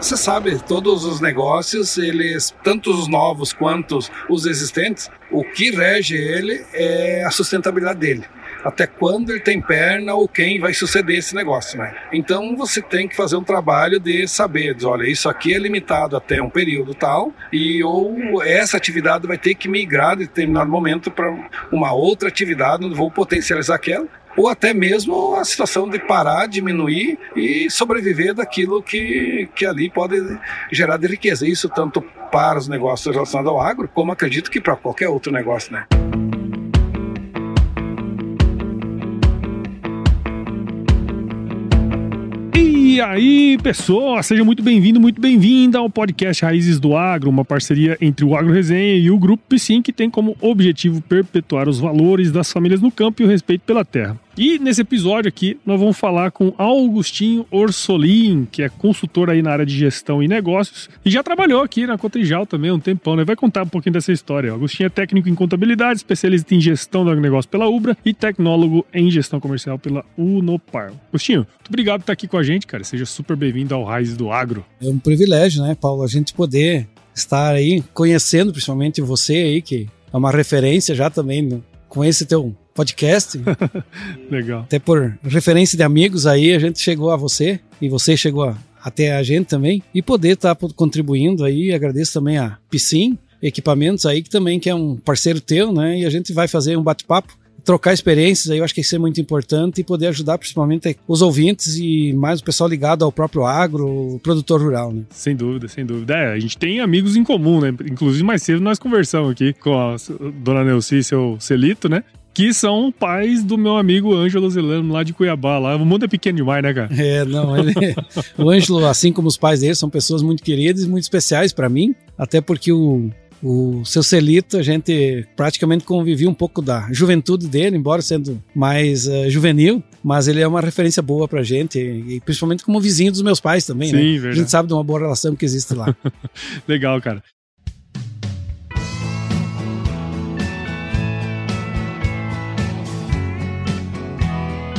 Você sabe, todos os negócios, eles, tanto os novos quanto os existentes, o que rege ele é a sustentabilidade dele até quando ele tem perna ou quem vai suceder esse negócio, né? Então você tem que fazer um trabalho de saber, dizer, olha, isso aqui é limitado até um período tal e ou essa atividade vai ter que migrar de determinado momento para uma outra atividade, onde vou potencializar aquela ou até mesmo a situação de parar, diminuir e sobreviver daquilo que, que ali pode gerar de riqueza. Isso tanto para os negócios relacionados ao agro, como acredito que para qualquer outro negócio, né? E aí, pessoal, seja muito bem-vindo, muito bem-vinda ao podcast Raízes do Agro, uma parceria entre o Agro Resenha e o Grupo Piscin, que tem como objetivo perpetuar os valores das famílias no campo e o respeito pela terra. E nesse episódio aqui, nós vamos falar com Augustinho Orsolin, que é consultor aí na área de gestão e negócios e já trabalhou aqui na Cotrijal também um tempão, né? Vai contar um pouquinho dessa história. Augustinho é técnico em contabilidade, especialista em gestão do negócio pela Ubra e tecnólogo em gestão comercial pela Unopar. Agostinho, muito obrigado por estar aqui com a gente, cara. Seja super bem-vindo ao Raiz do Agro. É um privilégio, né, Paulo, a gente poder estar aí conhecendo principalmente você aí, que é uma referência já também com esse teu podcast. Legal. Até por referência de amigos aí, a gente chegou a você e você chegou a, até a gente também. E poder estar tá contribuindo aí, agradeço também a Piscin Equipamentos aí, que também que é um parceiro teu, né? E a gente vai fazer um bate-papo trocar experiências aí, eu acho que isso é muito importante e poder ajudar principalmente os ouvintes e mais o pessoal ligado ao próprio agro, o produtor rural, né? Sem dúvida, sem dúvida. É, a gente tem amigos em comum, né? Inclusive mais cedo nós conversamos aqui com a dona Neuci e seu Celito, né? Que são pais do meu amigo Ângelo Zelano, lá de Cuiabá. Lá. O mundo é pequeno demais, né, cara? É, não. Ele... o Ângelo, assim como os pais dele, são pessoas muito queridas e muito especiais para mim, até porque o, o seu Celito, a gente praticamente convivia um pouco da juventude dele, embora sendo mais uh, juvenil, mas ele é uma referência boa pra gente, e principalmente como vizinho dos meus pais também, Sim, né? Verdade. A gente sabe de uma boa relação que existe lá. Legal, cara.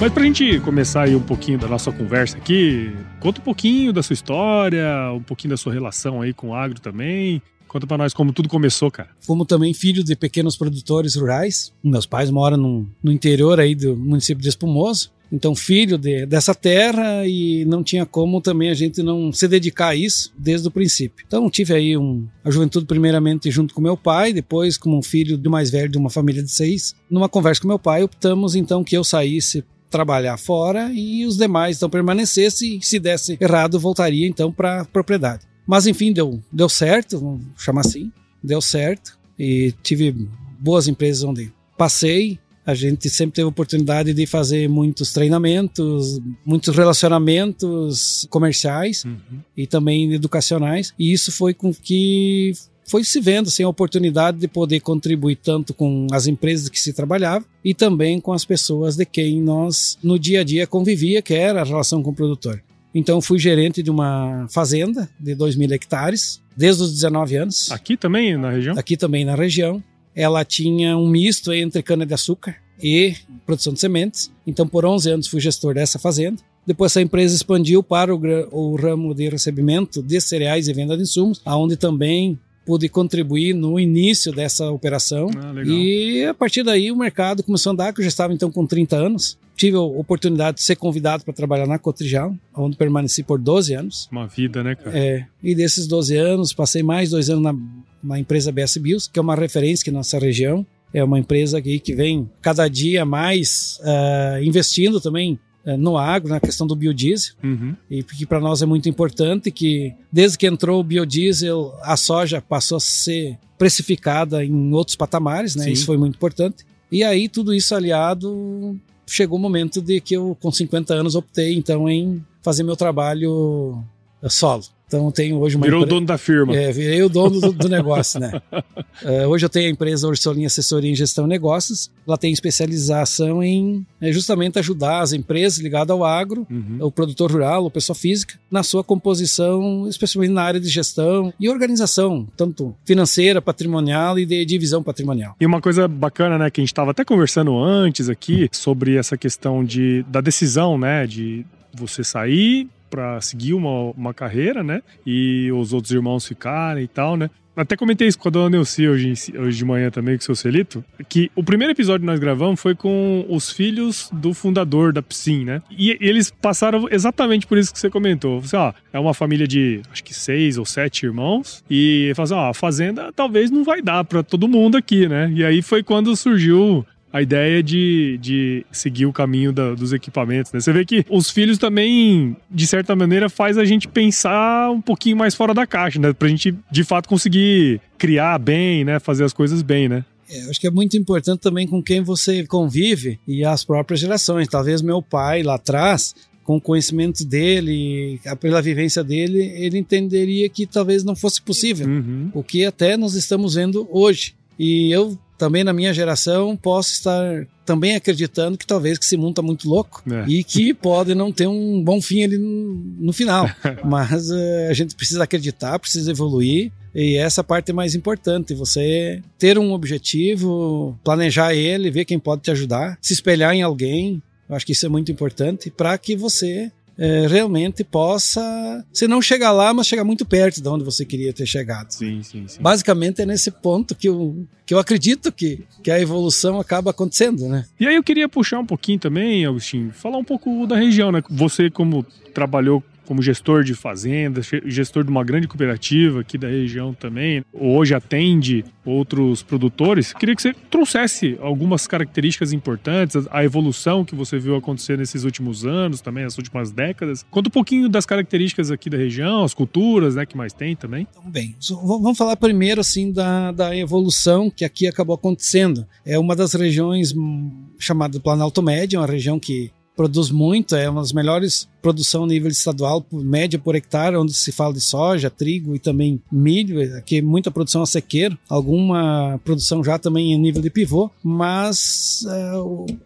Mas pra gente começar aí um pouquinho da nossa conversa aqui, conta um pouquinho da sua história, um pouquinho da sua relação aí com o agro também. Conta pra nós como tudo começou, cara. Como também filho de pequenos produtores rurais. Meus pais moram no, no interior aí do município de Espumoso. Então, filho de, dessa terra e não tinha como também a gente não se dedicar a isso desde o princípio. Então, tive aí um, a juventude primeiramente junto com meu pai, depois como um filho do mais velho de uma família de seis. Numa conversa com meu pai, optamos então que eu saísse trabalhar fora e os demais então permanecessem e se desse errado voltaria então para a propriedade. Mas enfim, deu, deu certo, vamos chamar assim, deu certo e tive boas empresas onde passei. A gente sempre teve oportunidade de fazer muitos treinamentos, muitos relacionamentos comerciais uhum. e também educacionais. E isso foi com que foi se vendo assim, a oportunidade de poder contribuir tanto com as empresas que se trabalhava e também com as pessoas de quem nós no dia a dia convivia, que era a relação com o produtor. Então fui gerente de uma fazenda de 2 mil hectares desde os 19 anos. Aqui também na região? Aqui também na região. Ela tinha um misto entre cana-de-açúcar e produção de sementes. Então por 11 anos fui gestor dessa fazenda. Depois essa empresa expandiu para o, o ramo de recebimento de cereais e venda de insumos, aonde também pude contribuir no início dessa operação. Ah, e a partir daí o mercado começou a andar, que eu já estava então com 30 anos. Tive a oportunidade de ser convidado para trabalhar na Cotrijal, onde permaneci por 12 anos. Uma vida, né, cara? É, e desses 12 anos, passei mais dois anos na, na empresa BS Bios, que é uma referência aqui na nossa região. É uma empresa que vem cada dia mais uh, investindo também no agro, na questão do biodiesel, uhum. e que para nós é muito importante que desde que entrou o biodiesel, a soja passou a ser precificada em outros patamares, né? Sim. Isso foi muito importante. E aí tudo isso aliado, chegou o momento de que eu com 50 anos optei então em fazer meu trabalho eh, solo. Então eu tenho hoje uma Virou o dono da firma. É, virei o dono do, do negócio, né? uh, hoje eu tenho a empresa Ursolinha Assessoria em Gestão de Negócios. Ela tem especialização em é, justamente ajudar as empresas ligadas ao agro, uhum. o produtor rural, a pessoa física, na sua composição, especialmente na área de gestão e organização, tanto financeira, patrimonial e de divisão patrimonial. E uma coisa bacana, né, que a gente estava até conversando antes aqui sobre essa questão de, da decisão, né, de você sair para seguir uma, uma carreira, né? E os outros irmãos ficarem e tal, né? Até comentei isso com a dona Neuci hoje, hoje de manhã também, com o seu Celito, que o primeiro episódio que nós gravamos foi com os filhos do fundador da Psim, né? E eles passaram exatamente por isso que você comentou. Você, ó, é uma família de, acho que seis ou sete irmãos, e fala assim, ó, a fazenda talvez não vai dar para todo mundo aqui, né? E aí foi quando surgiu a ideia de, de seguir o caminho da, dos equipamentos. Né? Você vê que os filhos também, de certa maneira, faz a gente pensar um pouquinho mais fora da caixa, né? Pra gente, de fato, conseguir criar bem, né? Fazer as coisas bem, né? É, acho que é muito importante também com quem você convive e as próprias gerações. Talvez meu pai lá atrás com o conhecimento dele, pela vivência dele, ele entenderia que talvez não fosse possível. Uhum. O que até nós estamos vendo hoje. E eu também na minha geração posso estar também acreditando que talvez que esse mundo está muito louco é. e que pode não ter um bom fim ali no, no final. Mas uh, a gente precisa acreditar, precisa evoluir e essa parte é mais importante. Você ter um objetivo, planejar ele, ver quem pode te ajudar, se espelhar em alguém. Eu acho que isso é muito importante para que você é, realmente possa, se não chegar lá, mas chegar muito perto de onde você queria ter chegado. Sim, sim, sim. Basicamente é nesse ponto que eu, que eu acredito que, que a evolução acaba acontecendo, né? E aí eu queria puxar um pouquinho também, Agostinho, falar um pouco da região, né? Você como trabalhou como gestor de fazendas, gestor de uma grande cooperativa aqui da região também, hoje atende outros produtores. Queria que você trouxesse algumas características importantes, a evolução que você viu acontecer nesses últimos anos, também nas últimas décadas. Conta um pouquinho das características aqui da região, as culturas, né, que mais tem também. Então, bem, vamos falar primeiro assim da, da evolução que aqui acabou acontecendo. É uma das regiões hum, chamada Planalto Médio, uma região que produz muito, é uma das melhores produção a nível estadual, média por hectare, onde se fala de soja, trigo e também milho, aqui muita produção a sequeiro, alguma produção já também em nível de pivô, mas é,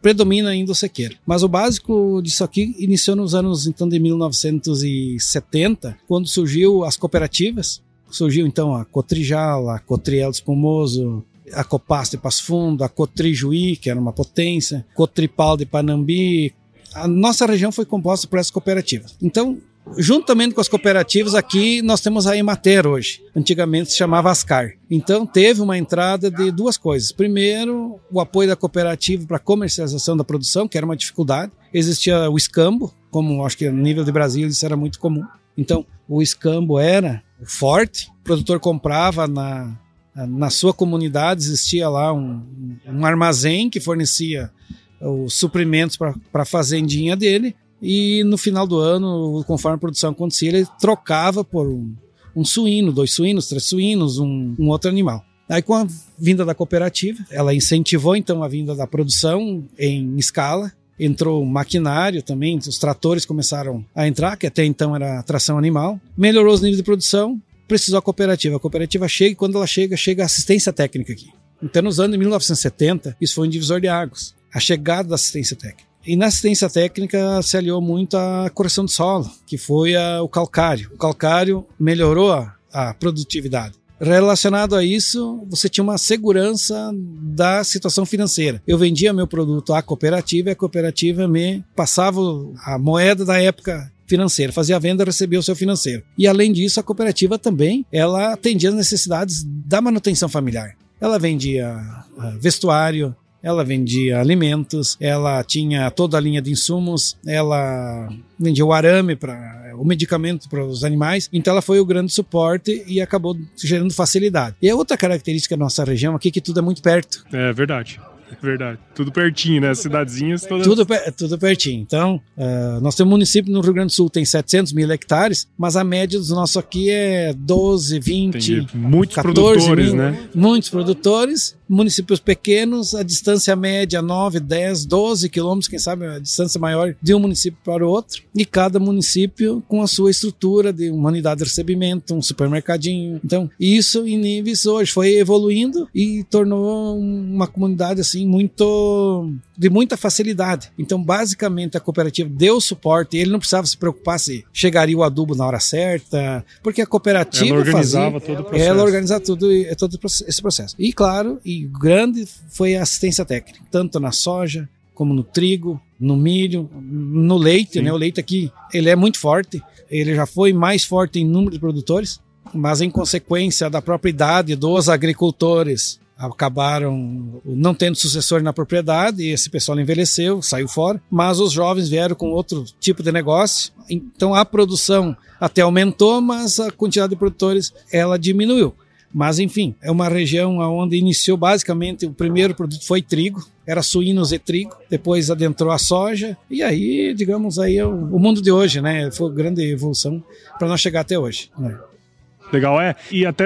predomina ainda o sequeiro. Mas o básico disso aqui iniciou nos anos então de 1970, quando surgiu as cooperativas, surgiu então a Cotrijal, a Cotriel Espumoso, a Copasta de Passo Fundo, a Cotrijuí, que era uma potência, Cotripal de Panambi, a nossa região foi composta por essas cooperativas. Então, juntamente com as cooperativas, aqui nós temos a Emater hoje. Antigamente se chamava Ascar. Então, teve uma entrada de duas coisas. Primeiro, o apoio da cooperativa para a comercialização da produção, que era uma dificuldade. Existia o escambo, como acho que no nível de Brasil isso era muito comum. Então, o escambo era forte, o produtor comprava na, na sua comunidade, existia lá um, um armazém que fornecia os suprimentos para a fazendinha dele e no final do ano, conforme a produção acontecia, ele trocava por um, um suíno, dois suínos, três suínos, um, um, outro animal. Aí com a vinda da cooperativa, ela incentivou então a vinda da produção em escala, entrou maquinário também, os tratores começaram a entrar, que até então era tração animal, melhorou os níveis de produção, precisou a cooperativa. A cooperativa chega e quando ela chega, chega a assistência técnica aqui. Então, nos anos de 1970, isso foi um divisor de águas a chegada da assistência técnica. E na assistência técnica se aliou muito a correção de solo, que foi a, o calcário. O calcário melhorou a, a produtividade. Relacionado a isso, você tinha uma segurança da situação financeira. Eu vendia meu produto à cooperativa e a cooperativa me passava a moeda da época financeira, fazia a venda, recebia o seu financeiro. E além disso, a cooperativa também, ela atendia as necessidades da manutenção familiar. Ela vendia ah, vestuário, ela vendia alimentos, ela tinha toda a linha de insumos, ela vendia o arame para o medicamento para os animais, então ela foi o grande suporte e acabou gerando facilidade. E a outra característica da nossa região aqui é que tudo é muito perto. É verdade. Verdade. Tudo pertinho, né? As cidadezinhas todas. Tudo, tudo pertinho. Então, uh, nós temos um município no Rio Grande do Sul tem 700 mil hectares, mas a média dos nossos aqui é 12, 20, Entendi. Muitos 14 produtores, mil, né? Muitos produtores municípios pequenos, a distância média 9, 10, 12 quilômetros, quem sabe a distância maior de um município para o outro, e cada município com a sua estrutura de uma unidade de recebimento, um supermercadinho. Então, isso em níveis hoje foi evoluindo e tornou uma comunidade assim muito de muita facilidade. Então, basicamente, a cooperativa deu suporte, ele não precisava se preocupar se chegaria o adubo na hora certa, porque a cooperativa ela organizava fazia, todo o processo. Ela organizava tudo, todo esse processo. E, claro, e grande foi a assistência técnica, tanto na soja, como no trigo, no milho, no leite, Sim. né? O leite aqui, ele é muito forte, ele já foi mais forte em número de produtores, mas em consequência da própria idade dos agricultores, acabaram não tendo sucessor na propriedade e esse pessoal envelheceu, saiu fora, mas os jovens vieram com outro tipo de negócio. Então a produção até aumentou, mas a quantidade de produtores ela diminuiu. Mas enfim, é uma região onde iniciou basicamente o primeiro produto foi trigo, era suínos e trigo, depois adentrou a soja e aí, digamos, aí é o, mundo de hoje, né? Foi grande evolução para nós chegar até hoje. Né? Legal, é. E até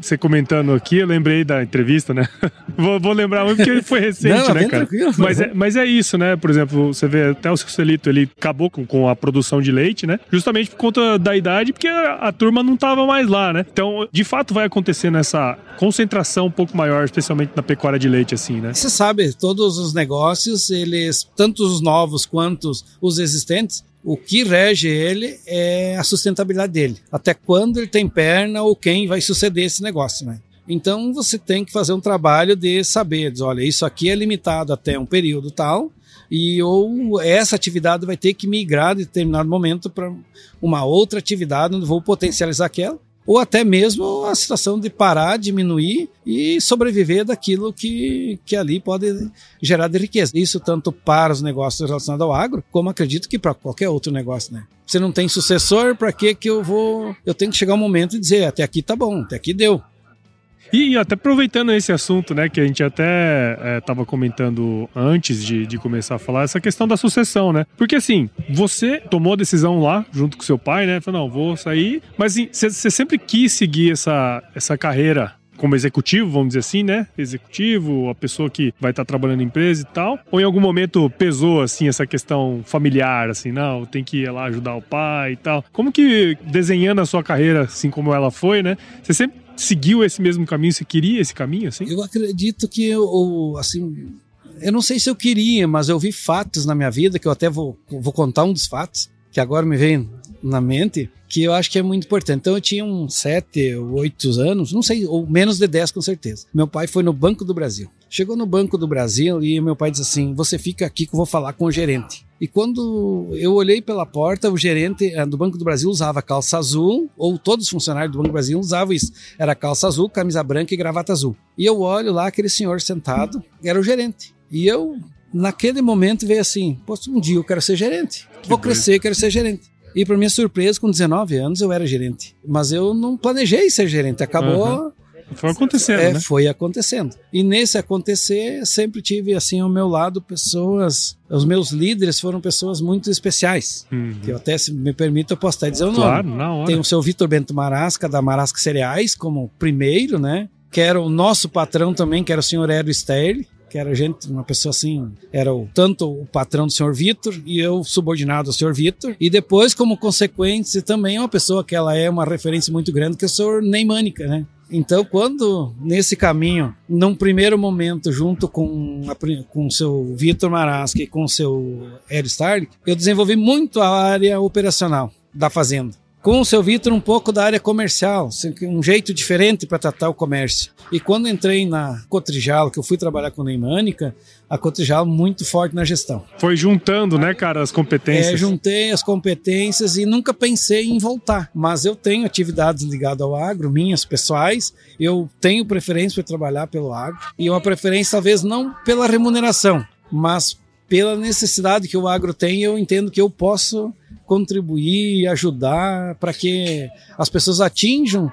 você comentando aqui, eu lembrei da entrevista, né? vou, vou, lembrar muito porque foi recente, Não, né, cara? Mas é, mas é isso, né? Por exemplo, você vê até o Celito, ele acabou com, com a produção de leite, né? Justamente por conta da idade, porque a, a turma não tava mais lá, né? Então, de fato, vai acontecer nessa concentração um pouco maior, especialmente na pecuária de leite, assim, né? Você sabe, todos os negócios, eles, tanto os novos quanto os existentes, o que rege ele é a sustentabilidade dele. Até quando ele tem perna ou quem vai suceder esse negócio, né? Então você tem que fazer um trabalho de saber, diz, olha, isso aqui é limitado até um período tal, e ou essa atividade vai ter que migrar de determinado momento para uma outra atividade onde vou potencializar aquela, ou até mesmo a situação de parar, diminuir e sobreviver daquilo que, que ali pode gerar de riqueza. Isso tanto para os negócios relacionados ao agro, como acredito que para qualquer outro negócio, né? Você não tem sucessor, para que que eu vou? Eu tenho que chegar um momento e dizer, até aqui tá bom, até aqui deu. E até aproveitando esse assunto, né, que a gente até estava é, comentando antes de, de começar a falar, essa questão da sucessão, né? Porque assim, você tomou a decisão lá, junto com seu pai, né? Falou, não, vou sair. Mas assim, você, sempre quis seguir essa, essa carreira como executivo, vamos dizer assim, né? Executivo, a pessoa que vai estar trabalhando em empresa e tal. Ou em algum momento pesou, assim, essa questão familiar, assim, não, tem que ir lá ajudar o pai e tal. Como que desenhando a sua carreira, assim como ela foi, né? Você sempre seguiu esse mesmo caminho? Você queria esse caminho, assim? Eu acredito que eu, assim, eu não sei se eu queria, mas eu vi fatos na minha vida que eu até vou, vou contar um dos fatos que agora me vem na mente que eu acho que é muito importante. Então eu tinha uns sete ou oito anos, não sei, ou menos de dez com certeza. Meu pai foi no Banco do Brasil. Chegou no Banco do Brasil e meu pai disse assim: Você fica aqui que eu vou falar com o gerente. E quando eu olhei pela porta, o gerente eh, do Banco do Brasil usava calça azul, ou todos os funcionários do Banco do Brasil usavam isso. Era calça azul, camisa branca e gravata azul. E eu olho lá aquele senhor sentado, era o gerente. E eu, naquele momento, veio assim: Poxa, um dia eu quero ser gerente. Vou crescer, quero ser gerente. E para minha surpresa, com 19 anos eu era gerente. Mas eu não planejei ser gerente. Acabou. Uhum. Foi acontecendo, é, né? Foi acontecendo. E nesse acontecer, sempre tive assim ao meu lado pessoas. Os meus líderes foram pessoas muito especiais. Uhum. Que eu até, se me permito, eu posso até dizer o nome. Claro, na hora. Tem o seu Vitor Bento Marasca, da Marasca Cereais, como primeiro, né? Que era o nosso patrão também, que era o senhor Hélio Sterling que era gente, uma pessoa assim, era o, tanto o patrão do senhor Vitor e eu subordinado ao senhor Vitor. E depois, como consequência, também uma pessoa que ela é uma referência muito grande, que é o senhor Neymânica, né? Então, quando nesse caminho, num primeiro momento, junto com com o seu Vitor Marasca e com seu Ed Stark, eu desenvolvi muito a área operacional da fazenda com o seu Vitor um pouco da área comercial, um jeito diferente para tratar o comércio. E quando entrei na Cotrijal, que eu fui trabalhar com a Neimânica, a Cotrijal muito forte na gestão. Foi juntando, né, cara, as competências. É, juntei as competências e nunca pensei em voltar. Mas eu tenho atividades ligadas ao agro, minhas pessoais. Eu tenho preferência para trabalhar pelo agro. E uma preferência talvez não pela remuneração, mas pela necessidade que o agro tem, eu entendo que eu posso contribuir ajudar para que as pessoas atinjam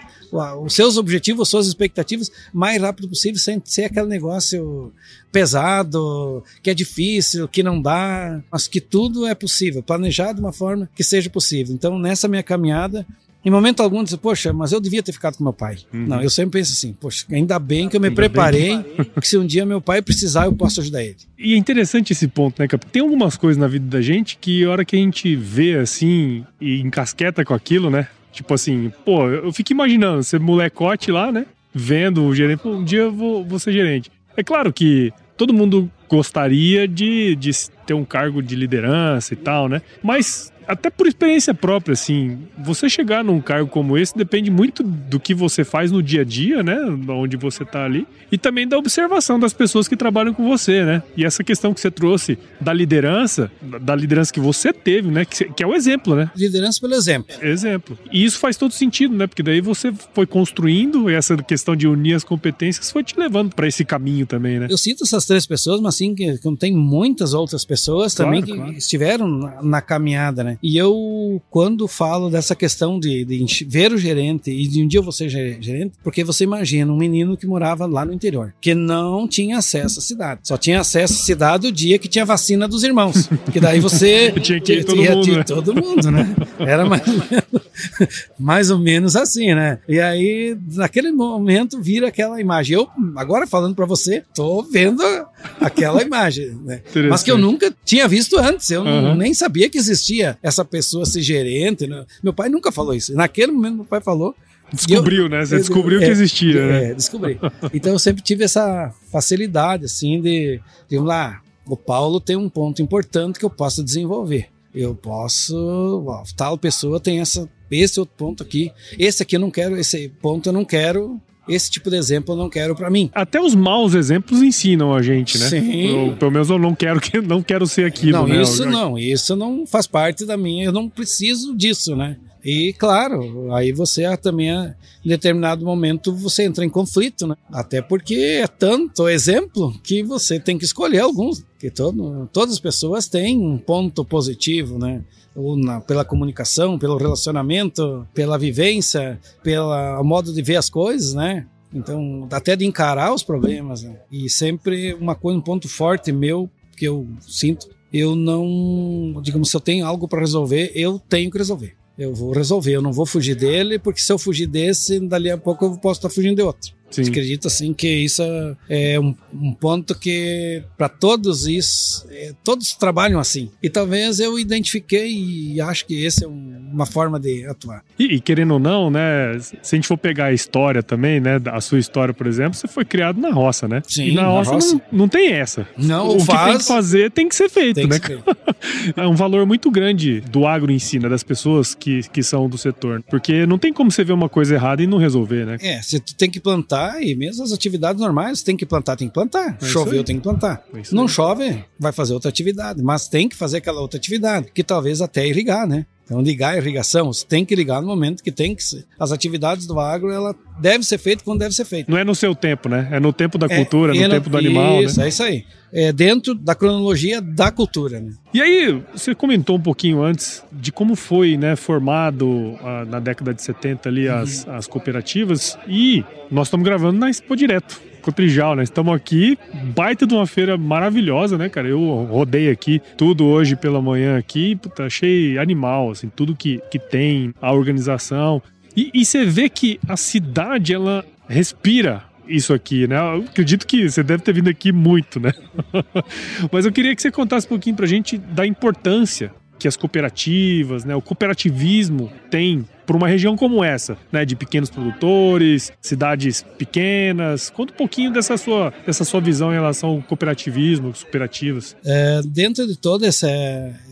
os seus objetivos, suas expectativas mais rápido possível, sem ser aquele negócio pesado, que é difícil, que não dá, mas que tudo é possível, planejar de uma forma que seja possível. Então, nessa minha caminhada, em momento algum, disse, poxa, mas eu devia ter ficado com meu pai. Uhum. Não, eu sempre penso assim, poxa, ainda bem que eu me ainda preparei, que se um dia meu pai precisar, eu posso ajudar ele. E é interessante esse ponto, né, Tem algumas coisas na vida da gente que a hora que a gente vê assim e encasqueta com aquilo, né? Tipo assim, pô, eu fico imaginando, ser molecote lá, né? Vendo o gerente, pô, um dia eu vou, vou ser gerente. É claro que todo mundo gostaria de, de ter um cargo de liderança e tal, né? Mas Até por experiência própria, assim, você chegar num cargo como esse depende muito do que você faz no dia a dia, né? Onde você tá ali. E também da observação das pessoas que trabalham com você, né? E essa questão que você trouxe da liderança, da liderança que você teve, né? Que, que é o exemplo, né? Liderança pelo exemplo. Exemplo. E isso faz todo sentido, né? Porque daí você foi construindo essa questão de unir as competências, foi te levando para esse caminho também, né? Eu cito essas três pessoas, mas assim, que, que tem muitas outras pessoas Claro, também que claro. estiveram na, na caminhada, né? E eu, quando falo dessa questão de, de ver o gerente e de um dia eu vou ser ge- gerente, porque você imagina um menino que morava lá no interior, que não tinha acesso à cidade. Só tinha acesso à cidade o dia que tinha vacina dos irmãos. Que daí você. Tinha que ir todo mundo, né? todo mundo, né? Era mais ou menos, mais ou menos assim, né? E aí, naquele momento, vira aquela imagem. Eu, agora falando pra você, tô vendo aquela imagem, né? Mas que eu nunca tinha visto antes. Eu Aham. nem sabia que existia essa pessoa ser gerente. né? Meu pai nunca falou isso. Naquele momento, meu pai falou. Descobriu, né? Você eu- descobriu que é, existia, né? É, descobri. Então eu sempre tive essa facilidade, assim, de, de lá, o Paulo tem um ponto importante que eu posso desenvolver. Eu posso, ó, tal pessoa tem essa, esse outro ponto aqui. Esse aqui eu não quero, esse ponto eu não quero, esse tipo de exemplo eu não quero para mim. Até os maus exemplos ensinam a gente, né? Sim. Eu, pelo menos eu não quero que não quero ser aquilo, não, né? isso Eu- não, isso não faz parte da minha, eu não preciso disso, né? E claro, aí você também, em determinado momento, você entra em conflito, né? Até porque é tanto exemplo que você tem que escolher alguns, que todo, todas as pessoas têm um ponto positivo, né? Ou na, pela comunicação, pelo relacionamento, pela vivência, pelo modo de ver as coisas, né? Então, até de encarar os problemas, né? E sempre uma coisa, um ponto forte meu que eu sinto, eu não, digamos, se eu tenho algo para resolver, eu tenho que resolver. Eu vou resolver, eu não vou fugir dele, porque se eu fugir desse, dali a pouco eu posso estar fugindo de outro. Sim. Acredito assim que isso é um, um ponto que para todos isso, é, todos trabalham assim. E talvez eu identifiquei e acho que esse é um- uma forma de atuar. E, e querendo ou não, né? Se a gente for pegar a história também, né? A sua história, por exemplo, você foi criado na roça, né? Sim, e na na roça, roça. Não, não tem essa. Não, o que tem faz, que fazer tem que ser feito, né? ser. É um valor muito grande do agro em si, né? Das pessoas que, que são do setor. Porque não tem como você ver uma coisa errada e não resolver, né? É, você tem que plantar e mesmo as atividades normais, tem que plantar, tem que plantar. É Choveu, tem que plantar. É Não chove, vai fazer outra atividade, mas tem que fazer aquela outra atividade, que talvez até irrigar, né? Então, ligar a irrigação, você tem que ligar no momento que tem que ser. As atividades do agro, ela deve ser feita quando deve ser feita. Não é no seu tempo, né? É no tempo da É, cultura, e no tempo do animal, isso, né? é isso aí. É dentro da cronologia da cultura, né? E aí, você comentou um pouquinho antes de como foi, né, formado ah, na década de 70 ali as, as cooperativas e nós estamos gravando na Expo Direto. Cotrijal, né? Estamos aqui, baita de uma feira maravilhosa, né, cara? Eu rodei aqui tudo hoje pela manhã aqui, puta, achei animal, assim, tudo que, que tem, a organização. E, e você vê que a cidade, ela respira isso aqui, né? Eu acredito que você deve ter vindo aqui muito, né? Mas eu queria que você contasse um pouquinho pra gente da importância que as cooperativas, né, o cooperativismo tem para uma região como essa, né, de pequenos produtores, cidades pequenas. Conta um pouquinho dessa sua, dessa sua visão em relação ao cooperativismo, às cooperativas. É, dentro de todas essa,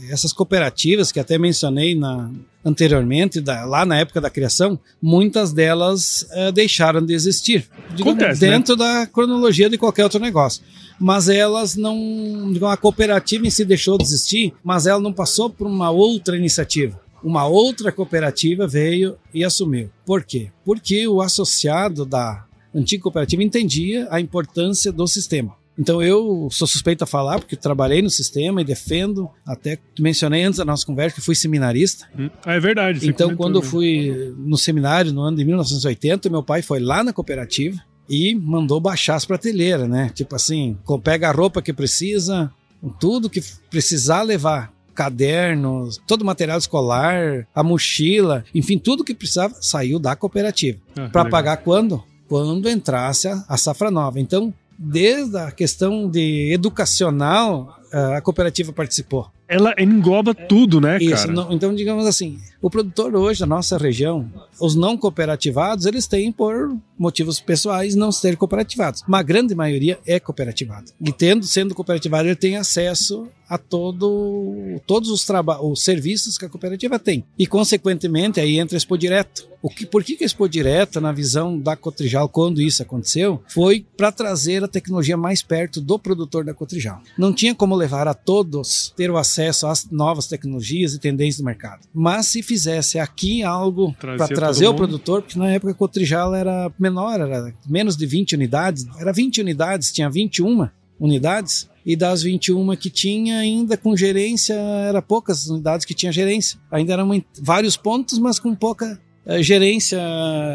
essas cooperativas que até mencionei na, anteriormente, da- lá na época da criação, muitas delas é, deixaram de existir. Digamos, Acontece, né? dentro da cronologia de qualquer outro negócio. Mas elas não. digamos, A cooperativa em si deixou de existir, mas ela não passou por uma outra iniciativa. Uma outra cooperativa veio e assumiu. Por quê? Porque o associado da antiga cooperativa entendia a importância do sistema. Então eu sou suspeito a falar, porque trabalhei no sistema e defendo, até mencionei antes da nossa conversa que fui seminarista. Hum? Ah, é verdade. Então, quando eu fui no seminário no ano de 1980, meu pai foi lá na cooperativa e mandou baixar as prateleiras, né? Tipo assim, pega a roupa que precisa, tudo que precisar levar, cadernos, todo o material escolar, a mochila, enfim, tudo que precisava saiu da cooperativa. Ah, Para pagar quando? Quando entrasse a, a safra nova. Então, desde a questão de educacional, a cooperativa participou. Ela engloba tudo, né, Isso, cara? não- então digamos assim, o produtor hoje da nossa região, os não cooperativados, eles têm por motivos pessoais não ser cooperativados. Uma grande maioria é cooperativado. E tendo sendo cooperativado, ele tem acesso a todo todos os os serviços que a cooperativa tem. E consequentemente aí entra Expo Direto. O que, por que, que a Expo Direto, na visão da Cotrijal, quando isso aconteceu, foi para trazer a tecnologia mais perto do produtor da Cotrijal. Não tinha como levar a todos ter o acesso às novas tecnologias e tendências do mercado. Mas se fizesse aqui algo para trazer o mundo. produtor, porque na época a Cotrijal era menor, era menos de 20 unidades, era 20 unidades, tinha 21 unidades, e das 21 que tinha, ainda com gerência, era poucas unidades que tinha gerência. Ainda eram vários pontos, mas com pouca eh, gerência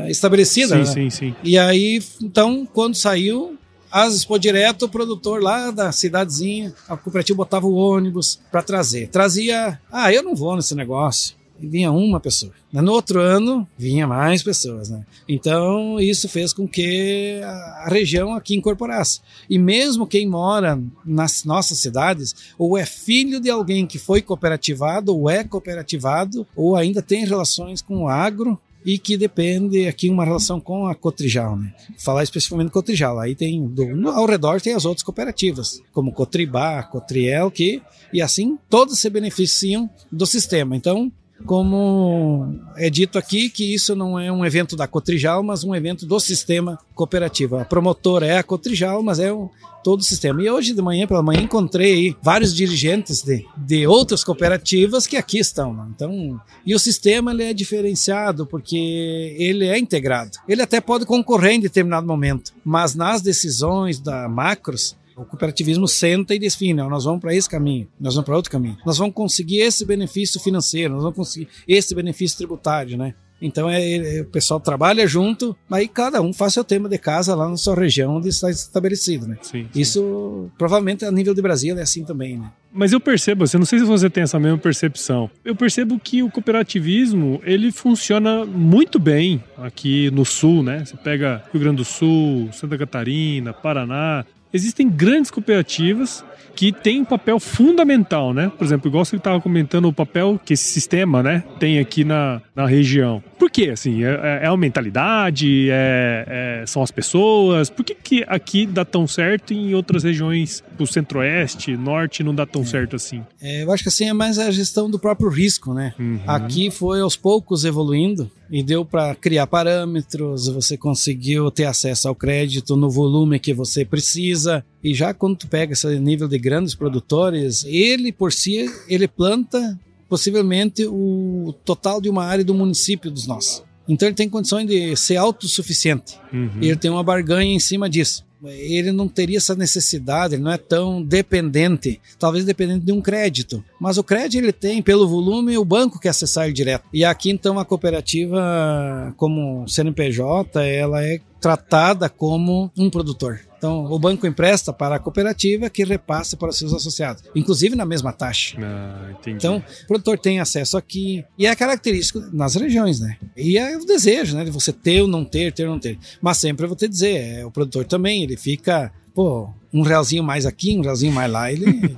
estabelecida. sim, né? sim, sim. E aí, então, quando saiu, as expô direto, o produtor lá da cidadezinha, a cooperativa botava o ônibus para trazer. Trazia, ah, eu não vou nesse negócio. E vinha uma pessoa. No outro ano, vinha mais pessoas, né? Então, isso fez com que a região aqui incorporasse. E mesmo quem mora nas nossas cidades, ou é filho de alguém que foi cooperativado, ou é cooperativado, ou ainda tem relações com o agro, e que depende aqui uma relação com a Cotrijal, né? Falar especificamente Cotrijal, aí tem do, ao redor tem as outras cooperativas, como Cotribá, Cotriel, que e assim todas se beneficiam do sistema. Então, como é dito aqui que isso não é um evento da Cotrijal, mas um evento do sistema cooperativo. A promotora é a Cotrijal, mas é um, todo o sistema. E hoje de manhã pela manhã encontrei vários dirigentes de, de outras cooperativas que aqui estão. né? Então, e o sistema ele é diferenciado porque ele é integrado. Ele até pode concorrer em determinado momento, mas nas decisões da macros o cooperativismo senta e define, ó, nós vamos para esse caminho, nós vamos para outro caminho. Nós vamos conseguir esse benefício financeiro, nós vamos conseguir esse benefício tributário, né? Então é, é- o pessoal trabalha junto, aí cada um faz seu tema de casa lá na sua região onde está estabelecido, né? sim, sim. Isso provavelmente a nível de Brasil é assim também, né? Mas eu percebo, assim, não sei se você tem essa mesma percepção. Eu percebo que o cooperativismo, ele funciona muito bem aqui no sul, né? Você pega Rio Grande do Sul, Santa Catarina, Paraná. Existem grandes cooperativas que têm um papel fundamental, né? Por exemplo, igual você estava comentando o papel que esse sistema, né, tem aqui na, na região. Por quê? Assim, é, é a mentalidade? É, é- são as pessoas? Por que, que aqui dá tão certo e em outras regiões, o centro-oeste, norte, não dá tão certo assim? É, eu acho que assim é mais a gestão do próprio risco, né? Uhum. Aqui foi aos poucos evoluindo e deu para criar parâmetros, você conseguiu ter acesso ao crédito no volume que você precisa. E já quando tu pega esse nível de grandes produtores, ele por si, ele planta possivelmente o total de uma área do município dos nossos. Então ele tem condições de ser autossuficiente. Uhum. Ele tem uma barganha em cima disso. Ele não teria essa necessidade, ele não é tão dependente, talvez dependente de um crédito. Mas o crédito ele tem pelo volume, o banco quer acessar ele direto. E aqui então a cooperativa, como CNPJ, ela é tratada como um produtor. Então o banco empresta para a cooperativa que repassa para os seus associados, inclusive na mesma taxa. Ah, entendi. Então, o produtor tem acesso aqui. E é característico nas regiões, né? E é o desejo, né? De você ter ou não ter, ter ou não ter. Mas sempre eu vou te dizer, é, o produtor também, ele fica, pô, um realzinho mais aqui, um realzinho mais lá, ele,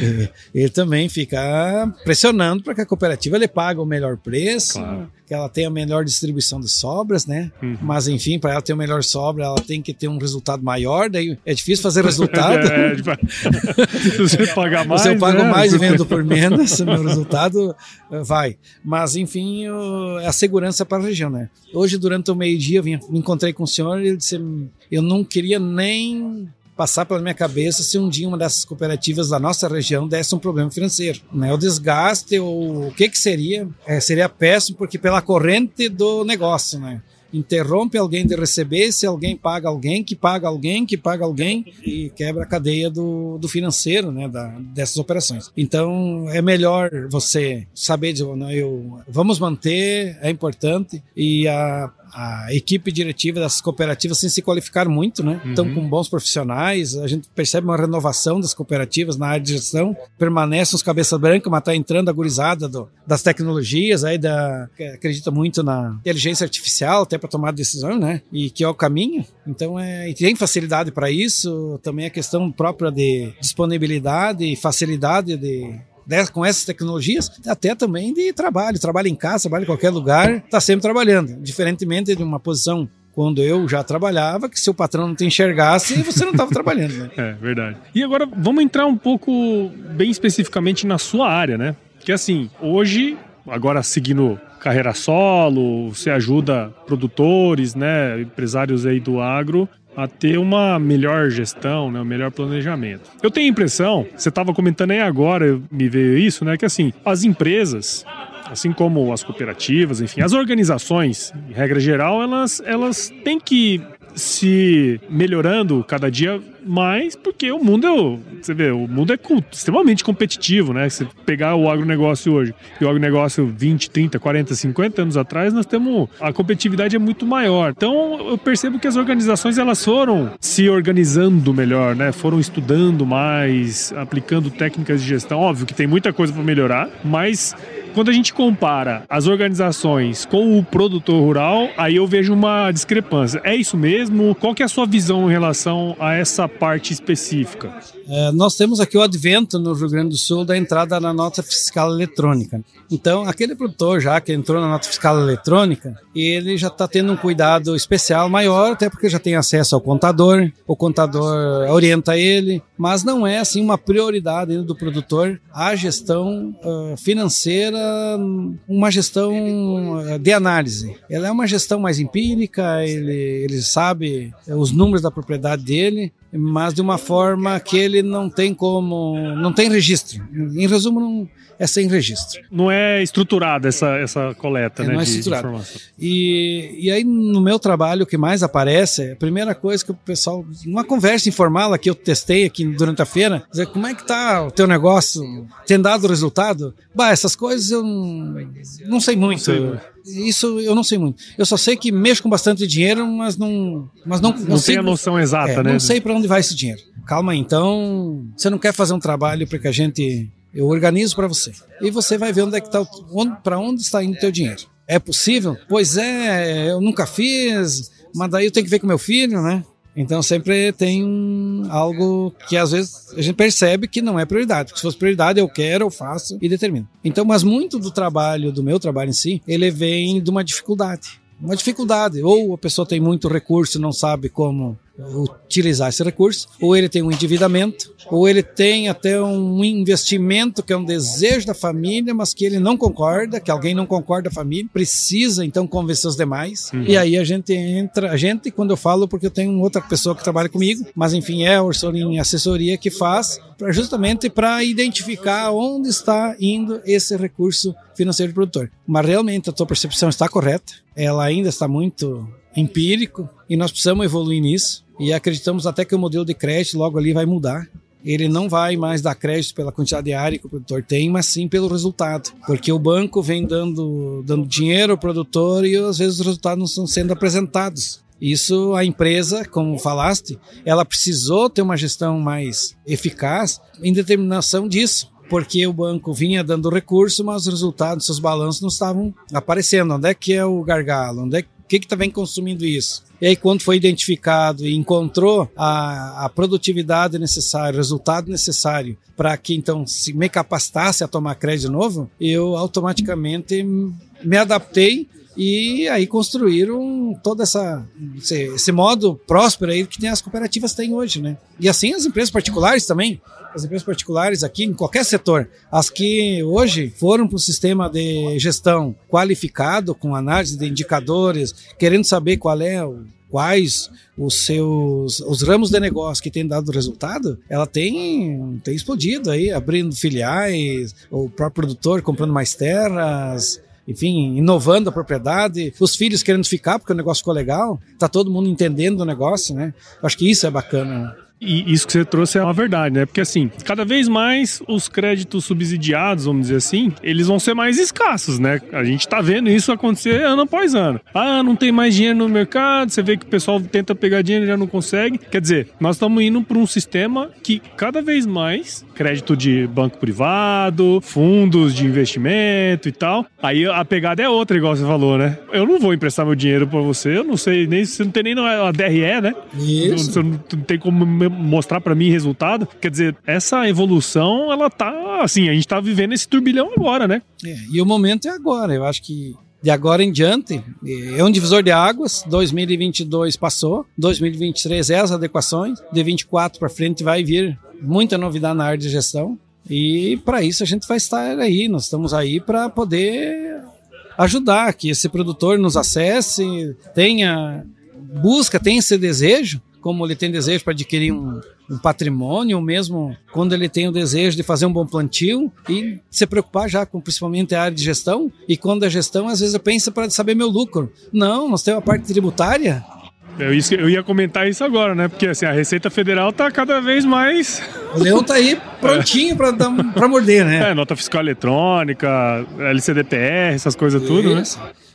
ele, ele também fica pressionando para que a cooperativa ele pague o melhor preço, Claro. que ela tenha a melhor distribuição de sobras, né? Uhum. Mas enfim, para ela ter o melhor sobra, ela tem que ter um resultado maior, daí é difícil fazer resultado. É, se você pagar mais. Se eu pago né? mais e vendo por menos, meu resultado eh, vai. Mas, enfim, o- é a segurança para a região, né? Hoje, durante o meio-dia, eu vim- me encontrei com o senhor e ele disse: eu não queria nem passar pela minha cabeça se um dia uma dessas cooperativas da nossa região desse um problema financeiro, né? O desgaste ou o que que seria? Eh, seria péssimo porque pela corrente do negócio, né? Interrompe alguém de receber, se alguém paga alguém, que paga alguém, que paga alguém e quebra a cadeia do, do financeiro, né, da, dessas operações. Então é melhor você saber dizer, não, eu, vamos manter, é importante e a, a equipe diretiva dessas cooperativas sem se qualificar muito, né? Estão Uhum. com bons profissionais, a gente percebe uma renovação das cooperativas na área de gestão, permanecem os cabeças brancas, mas está entrando a gurizada do- das tecnologias, aí da, acredita muito na inteligência artificial, até para tomar decisão, né? E que é o caminho. Então, é, e tem facilidade para isso, também a questão própria de disponibilidade e facilidade de dessa- com essas tecnologias, até também de trabalho, trabalho em casa, trabalho em qualquer lugar, está sempre trabalhando, diferentemente de uma posição quando eu já trabalhava, que se o patrão não te enxergasse, você não estava trabalhando, né? É, verdade. E agora vamos entrar um pouco bem especificamente na sua área, né? Que assim, hoje, agora seguindo carreira solo, você ajuda produtores, né, empresários aí do agro a ter uma melhor gestão, né, um melhor planejamento. Eu tenho a impressão, você estava comentando aí agora, me veio isso, né, que assim, as empresas assim como as cooperativas, enfim, as organizações, em regra geral, elas, elas têm que se melhorando cada dia mais, porque o mundo é, você vê, o mundo é extremamente competitivo, né? Se pegar o agronegócio hoje e o agronegócio 20, 30, 40, 50 anos atrás, nós temos a competitividade é muito maior. Então, eu percebo que as organizações elas foram se organizando melhor, né? Foram estudando mais, aplicando técnicas de gestão. Óbvio que tem muita coisa para melhorar, mas quando a gente compara as organizações com o produtor rural, aí eu vejo uma discrepância. É isso mesmo? Qual que é a sua visão em relação a essa parte específica? É, nós temos aqui o advento no Rio Grande do Sul da entrada na nota fiscal eletrônica. Então, aquele produtor já que entrou na nota fiscal eletrônica, ele já está tendo um cuidado especial maior, até porque já tem acesso ao contador, o contador orienta ele, mas não é assim uma prioridade do produtor a gestão ah, financeira, uma gestão ah, de análise. Ela é uma gestão mais empírica, ele, ele sabe os números da propriedade dele, mas de uma forma que ele não tem como, não tem registro. Em resumo, não, é sem registro. Não é estruturada essa, essa coleta É, né, não é informação. E, e aí, no meu trabalho, o que mais aparece, a primeira coisa que o pessoal, numa conversa informal aqui, eu testei aqui durante a feira, dizer, como é que tá o teu negócio? Tem dado resultado? Bah, essas coisas eu não, não sei muito. sei muito. Isso eu não sei muito. Eu só sei que mexo com bastante dinheiro, mas não, mas não, Não, sei tem a noção exata, é, né? Não sei para onde vai esse dinheiro. Calma aí, então. Você não quer fazer um trabalho para que a gente. Eu organizo para você. E você vai ver onde é que tá. Para onde está indo o teu dinheiro. É possível? Pois é, eu nunca fiz, mas daí eu tenho que ver com meu filho, né? Então sempre tem um- algo que às vezes a gente percebe que não é prioridade. Se fosse prioridade, eu quero, eu faço e determino. Então, mas muito do trabalho, do meu trabalho em si, ele vem de uma dificuldade uma dificuldade. Ou a pessoa tem muito recurso e não sabe como utilizar esse recurso, ou ele tem um endividamento, ou ele tem até um investimento que é um desejo da família, mas que ele não concorda, que alguém não concorda da família, precisa então convencer os demais. E aí a gente entra, a gente, quando eu falo, porque eu tenho outra pessoa que trabalha comigo, mas enfim, é a Ursolim Assessoria que faz, pra- justamente para identificar onde está indo esse recurso financeiro do produtor. Mas realmente a tua percepção está correta, ela ainda está muito empírico e nós precisamos evoluir nisso e acreditamos até que o modelo de crédito logo ali vai mudar. Ele não vai mais dar crédito pela quantidade de área que o produtor tem, mas sim pelo resultado. Porque o banco vem dando, dando dinheiro ao produtor e às vezes os resultados não estão sendo apresentados. Isso a empresa, como falaste, ela precisou ter uma gestão mais eficaz em determinação disso. Porque o banco vinha dando recurso, mas os resultados, seus balanços não estavam aparecendo. Onde é que é o gargalo? Onde é o que está vem consumindo isso? E aí, quando foi identificado e encontrou a, a produtividade necessária, o resultado necessário para que então se me capacitasse a tomar crédito novo, eu automaticamente me adaptei e aí construíram todo essa, esse, modo próspero aí que tem as cooperativas têm hoje, né? E assim as empresas particulares também. As empresas particulares aqui, em qualquer setor, as que hoje foram para o sistema de gestão qualificado, com análise de indicadores, querendo saber qual é o quais os seus os ramos de negócio que têm dado resultado, ela tem tem explodido aí, abrindo filiais, o próprio produtor comprando mais terras, enfim, inovando a propriedade, os filhos querendo ficar porque o negócio ficou legal, tá todo mundo entendendo o negócio, né? Acho que isso é bacana. E isso que você trouxe é uma verdade, né? Porque assim, cada vez mais os créditos subsidiados, vamos dizer assim, eles vão ser mais escassos, né? A gente tá vendo isso acontecer ano após ano. Ah, não tem mais dinheiro no mercado, você vê que o pessoal tenta pegar dinheiro e já não consegue. Quer dizer, nós estamos indo para um sistema que cada vez mais crédito de banco privado, fundos de investimento e tal. Aí a pegada é outra, igual você falou, né? Eu não vou emprestar meu dinheiro para você, eu não sei nem se não tem nem a DRE, né? Isso. Você não tem como mostrar para mim resultado. Quer dizer, essa evolução, ela tá assim, a gente tá vivendo esse turbilhão agora, né? É, e o momento é agora. Eu acho que de agora em diante é um divisor de águas. 2022 passou, 2023 é as adequações, de 24 para frente vai vir muita novidade na área de gestão. E para isso a gente vai estar aí, nós estamos aí para poder ajudar que esse produtor nos acesse, tenha busca, tenha esse desejo como ele tem desejo para adquirir um, um, patrimônio, ou mesmo quando ele tem o desejo de fazer um bom plantio e se preocupar já com principalmente a área de gestão. E quando a gestão, às vezes, pensa para saber meu lucro. Não, nós temos a parte tributária. Eu, eu ia comentar isso agora, né? Porque assim, a Receita Federal está cada vez mais. O leão tá aí prontinho para morder, né? É, nota fiscal eletrônica, LCDPR, essas coisas tudo, né?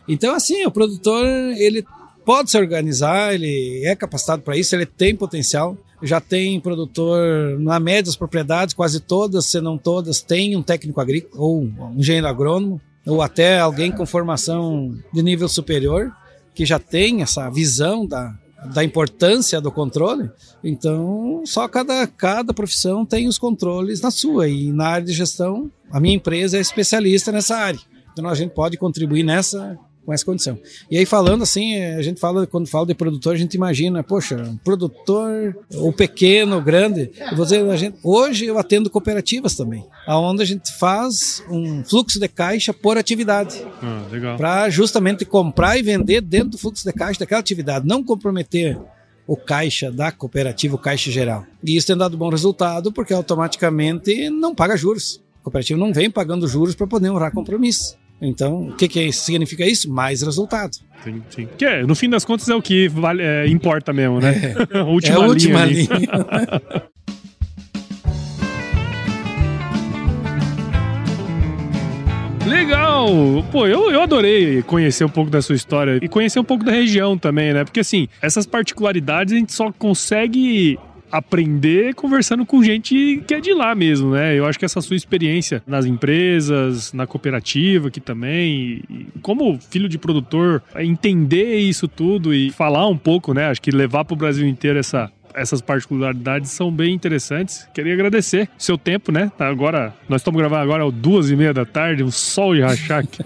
Então, assim, o produtor, ele pode se organizar, ele é capacitado para isso, ele tem potencial. Já tem produtor, na média das propriedades, quase todas, se não todas, tem um técnico agrícola ou um engenheiro agrônomo, ou até alguém com formação de nível superior, que já tem essa visão da, da importância do controle. Então, só cada, cada profissão tem os controles na sua. E na área de gestão, a minha empresa é especialista nessa área. Então, a gente pode contribuir nessa com essa condição. E aí falando assim, a gente fala quando fala de produtor, a gente imagina, poxa, um produtor ou pequeno, ou grande. Eu vou dizer, a gente, hoje eu atendo cooperativas também, aonde a gente faz um fluxo de caixa por atividade. Ah, para justamente comprar e vender dentro do fluxo de caixa daquela atividade, não comprometer o caixa da cooperativa, o caixa geral. E isso tem dado bom resultado porque automaticamente não paga juros. A cooperativa não vem pagando juros para poder honrar compromisso. Então, o que, que significa isso? Mais resultado. Sim, sim. Que é, no fim das contas é o que vale, é, importa mesmo, né? É, a última, é a última linha. linha. Legal! Pô, eu, eu adorei conhecer um pouco da sua história e conhecer um pouco da região também, né? Porque assim, essas particularidades a gente só consegue aprender conversando com gente que é de lá mesmo, né? Eu acho que essa sua experiência nas empresas, na cooperativa aqui também, como filho de produtor, entender isso tudo e falar um pouco, né? Acho que levar para o Brasil inteiro essa essas particularidades são bem interessantes. Queria agradecer seu tempo, né? Tá agora, nós estamos gravando agora às duas e meia da tarde, um sol de rachar aqui.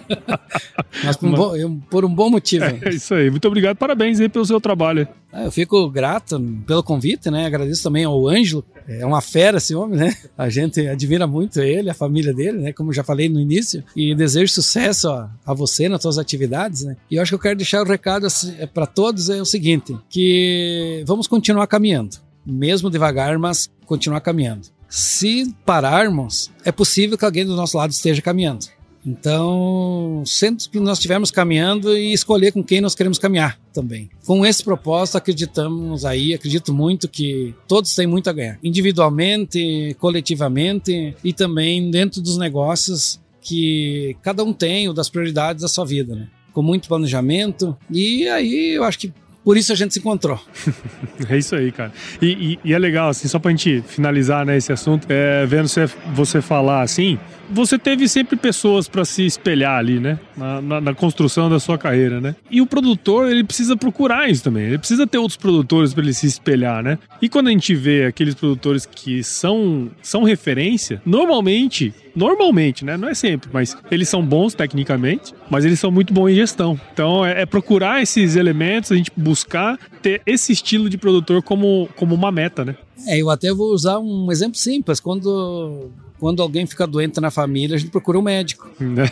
Mas por um, bom, por um bom motivo. É isso aí. Muito obrigado, parabéns aí pelo seu trabalho. Ah, eu fico grato pelo convite, né? Agradeço também ao Ângelo. É uma fera esse homem, né? A gente admira muito ele, a família dele, né? Como já falei no início. E desejo sucesso a, a você nas suas atividades, né? E eu acho que eu quero deixar o recado assim, é, para todos é o seguinte, que vamos continuar caminhando. Mesmo devagar, mas continuar caminhando. Se pararmos, é possível que alguém do nosso lado esteja caminhando. Então, sempre que nós estivermos caminhando e escolher com quem nós queremos caminhar também. Com esse propósito, acreditamos aí, acredito muito que todos têm muito a ganhar, individualmente, coletivamente e também dentro dos negócios que cada um tem, ou das prioridades da sua vida, né? Com muito planejamento. E aí eu acho que por isso a gente se encontrou. é isso aí, cara. E, e, e, é legal, assim, só pra gente finalizar né, esse assunto, é, vendo você, você falar assim, você teve sempre pessoas para se espelhar ali, né? Na, na, na, construção da sua carreira, né? E o produtor, ele precisa procurar isso também. Ele precisa ter outros produtores para ele se espelhar, né? E quando a gente vê aqueles produtores que são, são referência, normalmente, normalmente, né? Não é sempre, mas eles são bons tecnicamente, mas eles são muito bons em gestão. Então é, é procurar esses elementos, a gente buscar ter esse estilo de produtor como, como uma meta, né? É, eu até vou usar um exemplo simples. Quando quando alguém fica doente na família, a gente procura um médico. né?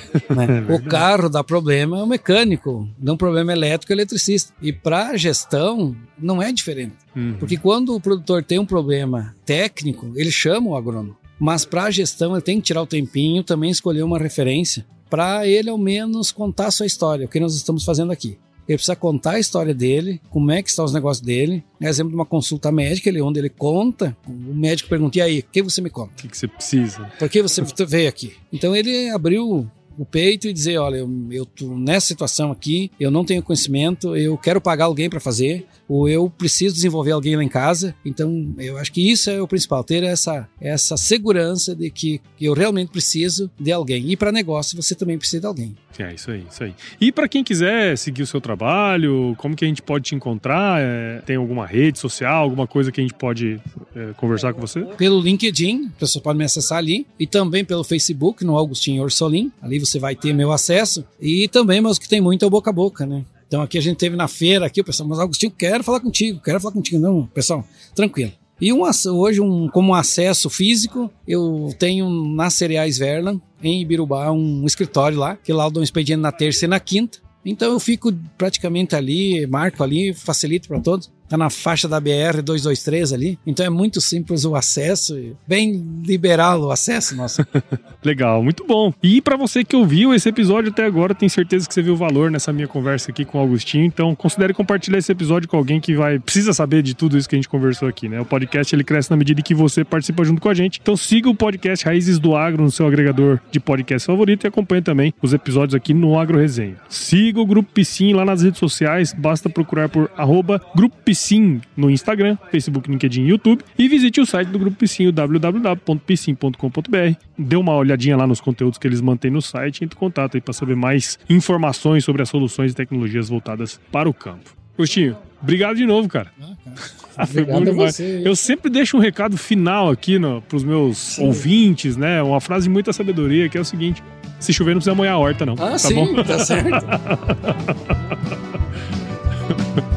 É o carro dá problema, é o mecânico. Dá um problema elétrico, é o eletricista. E para a gestão, não é diferente. Uhum. Porque quando o produtor tem um problema técnico, ele chama o agrônomo. Mas para a gestão, ele tem que tirar o tempinho, também escolher uma referência, para ele ao menos contar a sua história, o que nós estamos fazendo aqui. ele precisa contar a história dele, como é que estão os negócios dele. Exemplo de uma consulta médica, ele, onde ele conta, o médico pergunta, e aí, o que você me conta? O que, que você precisa? Por que você veio aqui? Então ele abriu o peito e dizer, olha, eu, eu tô nessa situação aqui, eu não tenho conhecimento, eu quero pagar alguém para fazer, ou eu preciso desenvolver alguém lá em casa. Então, eu acho que isso é o principal, ter essa, essa segurança de que eu realmente preciso de alguém. E para negócio, você também precisa de alguém. É, isso aí, isso aí. E para quem quiser seguir o seu trabalho, como que a gente pode te encontrar? É, tem alguma rede social, alguma coisa que a gente pode é, conversar com você? Pelo LinkedIn, a pessoa pode me acessar ali, e também pelo Facebook, no Augustinho Orsolim. Ali você vai ter meu acesso. E também, mas que tem muito é o boca a boca, né? Então aqui a gente teve na feira aqui, o pessoal, mas Agostinho, quero falar contigo, quero falar contigo. Não, pessoal, tranquilo. E um, hoje, um, como acesso físico, eu tenho na Cereais Verlan, em Ibirubá, um escritório lá, que lá eu dou um expediente na terça e na quinta. Então eu fico praticamente ali, marco ali, facilito para todos tá na faixa da BR 223 ali. Então é muito simples o acesso, bem liberal o acesso, nossa. Legal, muito bom. E para você que ouviu esse episódio até agora, tenho certeza que você viu valor nessa minha conversa aqui com o Augustinho. Então considere compartilhar esse episódio com alguém que vai precisa saber de tudo isso que a gente conversou aqui, né? O podcast ele cresce na medida que você participa junto com a gente. Então siga o podcast Raízes do Agro no seu agregador de podcast favorito e acompanhe também os episódios aqui no Agro Resenha. Siga o Grupo Piscin lá nas redes sociais, basta procurar por arroba Grupo Piscin Piscin no Instagram, Facebook, LinkedIn e YouTube. E visite o site do Grupo Piscin, www.piscin.com.br. Dê uma olhadinha lá nos conteúdos que eles mantêm no site e entre em contato aí para saber mais informações sobre as soluções e tecnologias voltadas para o campo. Agostinho, obrigado de novo, cara. Ah, cara. Foi bom demais. Eu sempre deixo um recado final aqui para os meus sim. ouvintes, né? Uma frase de muita sabedoria que é o seguinte: se chover não precisa molhar a horta, não. Ah, tá sim, bom? tá certo.